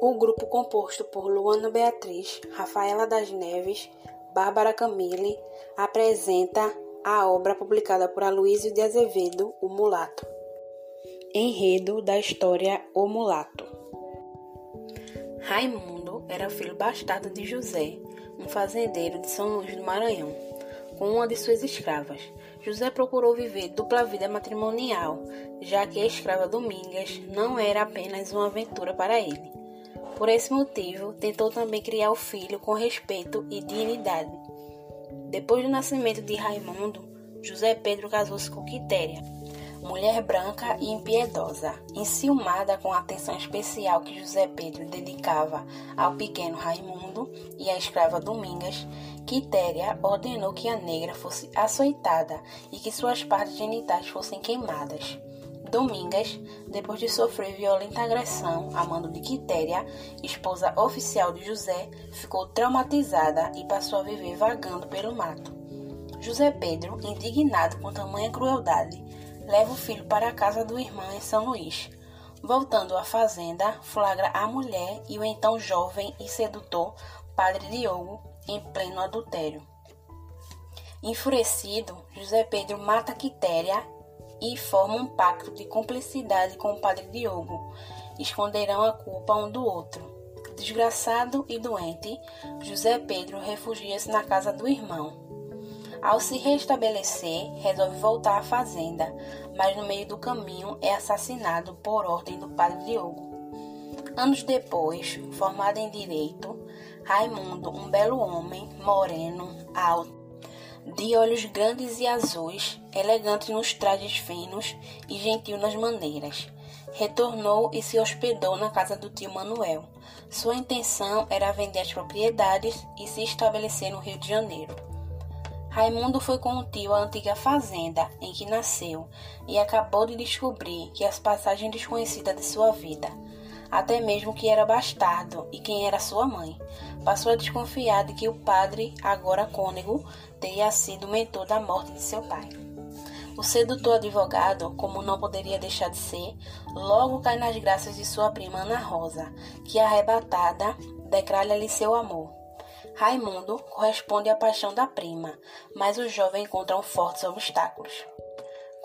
O grupo composto por Luana Beatriz, Rafaela das Neves, Bárbara Camille apresenta a obra publicada por Aloysio de Azevedo, O Mulato. Enredo da história O Mulato. Raimundo era filho bastardo de José, um fazendeiro de São Luís do Maranhão, com uma de suas escravas. José procurou viver dupla vida matrimonial, já que a escrava Domingas não era apenas uma aventura para ele. Por esse motivo, tentou também criar o filho com respeito e dignidade. Depois do nascimento de Raimundo, José Pedro casou-se com Quitéria, mulher branca e impiedosa, enciumada com a atenção especial que José Pedro dedicava ao pequeno Raimundo e à escrava Domingas, Quitéria ordenou que a negra fosse açoitada e que suas partes genitais fossem queimadas. Domingas, depois de sofrer violenta agressão a mando de Quitéria, esposa oficial de José, ficou traumatizada e passou a viver vagando pelo mato. José Pedro, indignado com tamanha crueldade, leva o filho para a casa do irmão em São Luís. Voltando à fazenda, flagra a mulher e o então jovem e sedutor padre Diogo em pleno adultério. Enfurecido, José Pedro mata Quitéria e formam um pacto de cumplicidade com o padre Diogo. Esconderão a culpa um do outro. Desgraçado e doente, José Pedro refugia-se na casa do irmão. Ao se restabelecer, resolve voltar à fazenda, mas no meio do caminho é assassinado por ordem do padre Diogo. Anos depois, formado em direito, Raimundo, um belo homem, moreno, alto, de olhos grandes e azuis, elegante nos trajes finos e gentil nas maneiras. Retornou e se hospedou na casa do tio Manuel. Sua intenção era vender as propriedades e se estabelecer no Rio de Janeiro. Raimundo foi com o tio à antiga fazenda em que nasceu e acabou de descobrir que as passagens desconhecidas de sua vida, até mesmo que era bastardo e quem era sua mãe, passou a desconfiar de que o padre, agora cônego, teria sido mentor da morte de seu pai. O sedutor advogado, como não poderia deixar de ser, logo cai nas graças de sua prima Ana Rosa, que, arrebatada, declara-lhe seu amor. Raimundo corresponde à paixão da prima, mas o jovem encontra fortes obstáculos.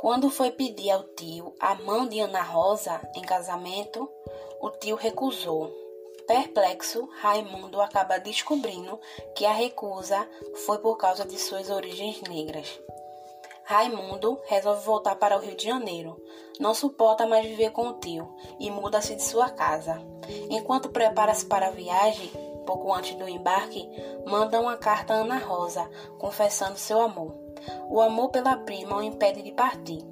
Quando foi pedir ao tio a mão de Ana Rosa em casamento, o tio recusou. Perplexo, Raimundo acaba descobrindo que a recusa foi por causa de suas origens negras. Raimundo resolve voltar para o Rio de Janeiro. Não suporta mais viver com o tio e muda-se de sua casa. Enquanto prepara-se para a viagem, pouco antes do embarque, manda uma carta a Ana Rosa, confessando seu amor. O amor pela prima o impede de partir.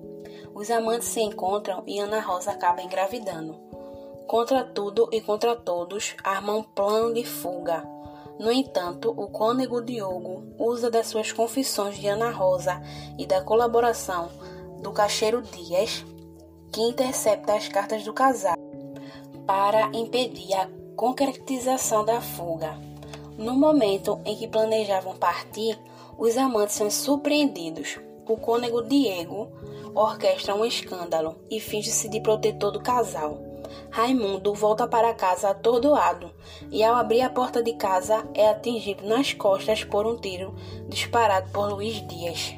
Os amantes se encontram e Ana Rosa acaba engravidando. Contra tudo e contra todos, arma um plano de fuga. No entanto, o cônego Diogo usa das suas confissões de Ana Rosa e da colaboração do cacheiro Dias, que intercepta as cartas do casal, para impedir a concretização da fuga. No momento em que planejavam partir, os amantes são surpreendidos. O cônego Diego orquestra um escândalo e finge-se de protetor do casal. Raimundo volta para casa atordoado e, ao abrir a porta de casa, é atingido nas costas por um tiro disparado por Luiz Dias.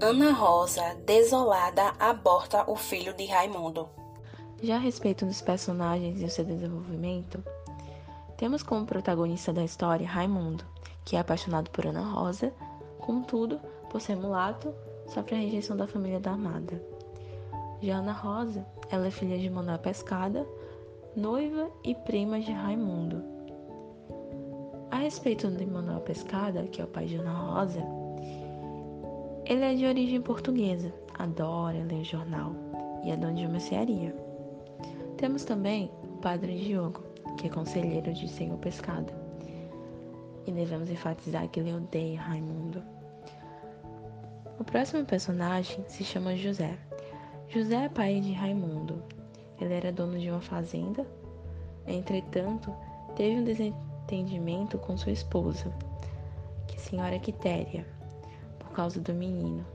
Ana Rosa, desolada, aborta o filho de Raimundo. Já a respeito dos personagens e o seu desenvolvimento, temos como protagonista da história Raimundo, que é apaixonado por Ana Rosa, contudo, por ser mulato, sofre a rejeição da família da amada. Já Ana Rosa, ela é filha de Manuel Pescada, noiva e prima de Raimundo. A respeito de Manuel Pescada, que é o pai de Ana Rosa, ele é de origem portuguesa, adora ler jornal e é dono de uma cearia. Temos também o padre Diogo, que é conselheiro de Senhor Pescada. E devemos enfatizar que ele odeia Raimundo. O próximo personagem se chama José. José é pai de Raimundo. Ele era dono de uma fazenda. Entretanto, teve um desentendimento com sua esposa, que é senhora Quitéria, por causa do menino.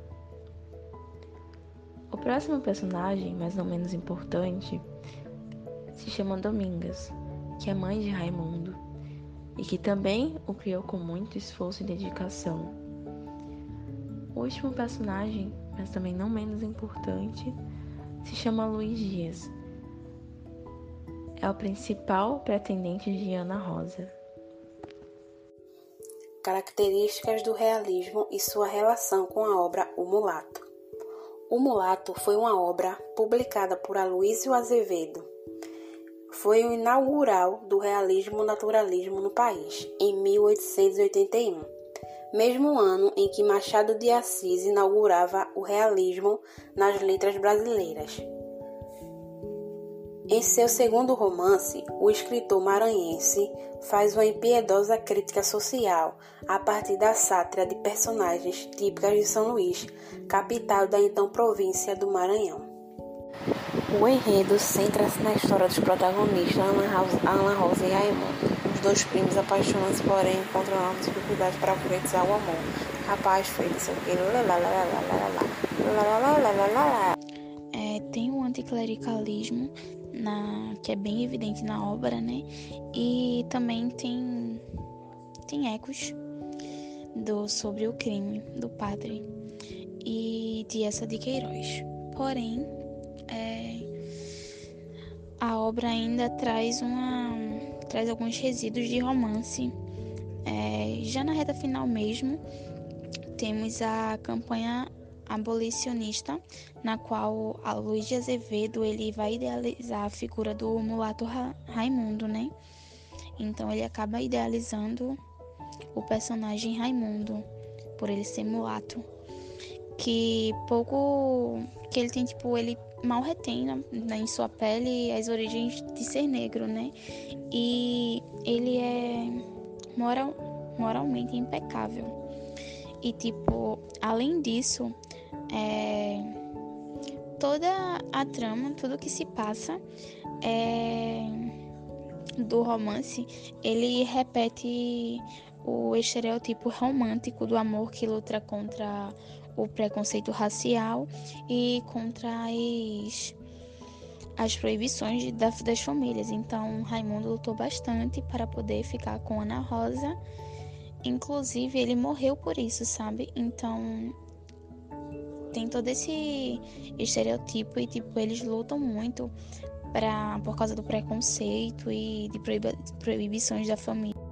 O próximo personagem, mas não menos importante, se chama Domingas. que é mãe de Raimundo e que também o criou com muito esforço e dedicação. O último personagem, mas também não menos importante, se chama Luiz Dias. É o principal pretendente de Ana Rosa. Características do realismo e sua relação com a obra O Mulato. O Mulato foi uma obra publicada por Aloysio Azevedo. Foi o inaugural do realismo naturalismo no país, em 1881, mesmo ano em que Machado de Assis inaugurava o realismo nas letras brasileiras. Em seu segundo romance, o escritor maranhense faz uma impiedosa crítica social a partir da sátira de personagens típicas de São Luís, capital da então província do Maranhão. O enredo centra-se na história dos protagonistas Ana Rosa e Raimundo. Os dois primos apaixonam-se, porém encontram enormes dificuldades para concretizar o amor. Rapaz, feio, não sei o. É, tem um anticlericalismo na, que é bem evidente na obra, né? E também tem, tem ecos do, sobre o crime do padre e de essa de Queiroz. Porém, é, a obra ainda traz uma traz alguns resíduos de romance. É, já na reta final mesmo, temos a campanha abolicionista, na qual a Luiz de Azevedo ele vai idealizar a figura do mulato Ra Raimundo, né? Então ele acaba idealizando o personagem Raimundo por ele ser mulato, que pouco que ele tem tipo ele mal retém né, em sua pele as origens de ser negro, né? E ele é moral, moralmente impecável. E tipo, além disso, é, toda a trama, tudo que se passa é, do romance, ele repete o estereotipo romântico do amor que luta contra o preconceito racial e contra as, as proibições das, das famílias. Então, Raimundo lutou bastante para poder ficar com Ana Rosa. Inclusive, ele morreu por isso, sabe? Então, tem todo esse estereotipo e tipo eles lutam muito para por causa do preconceito e de proibições da família.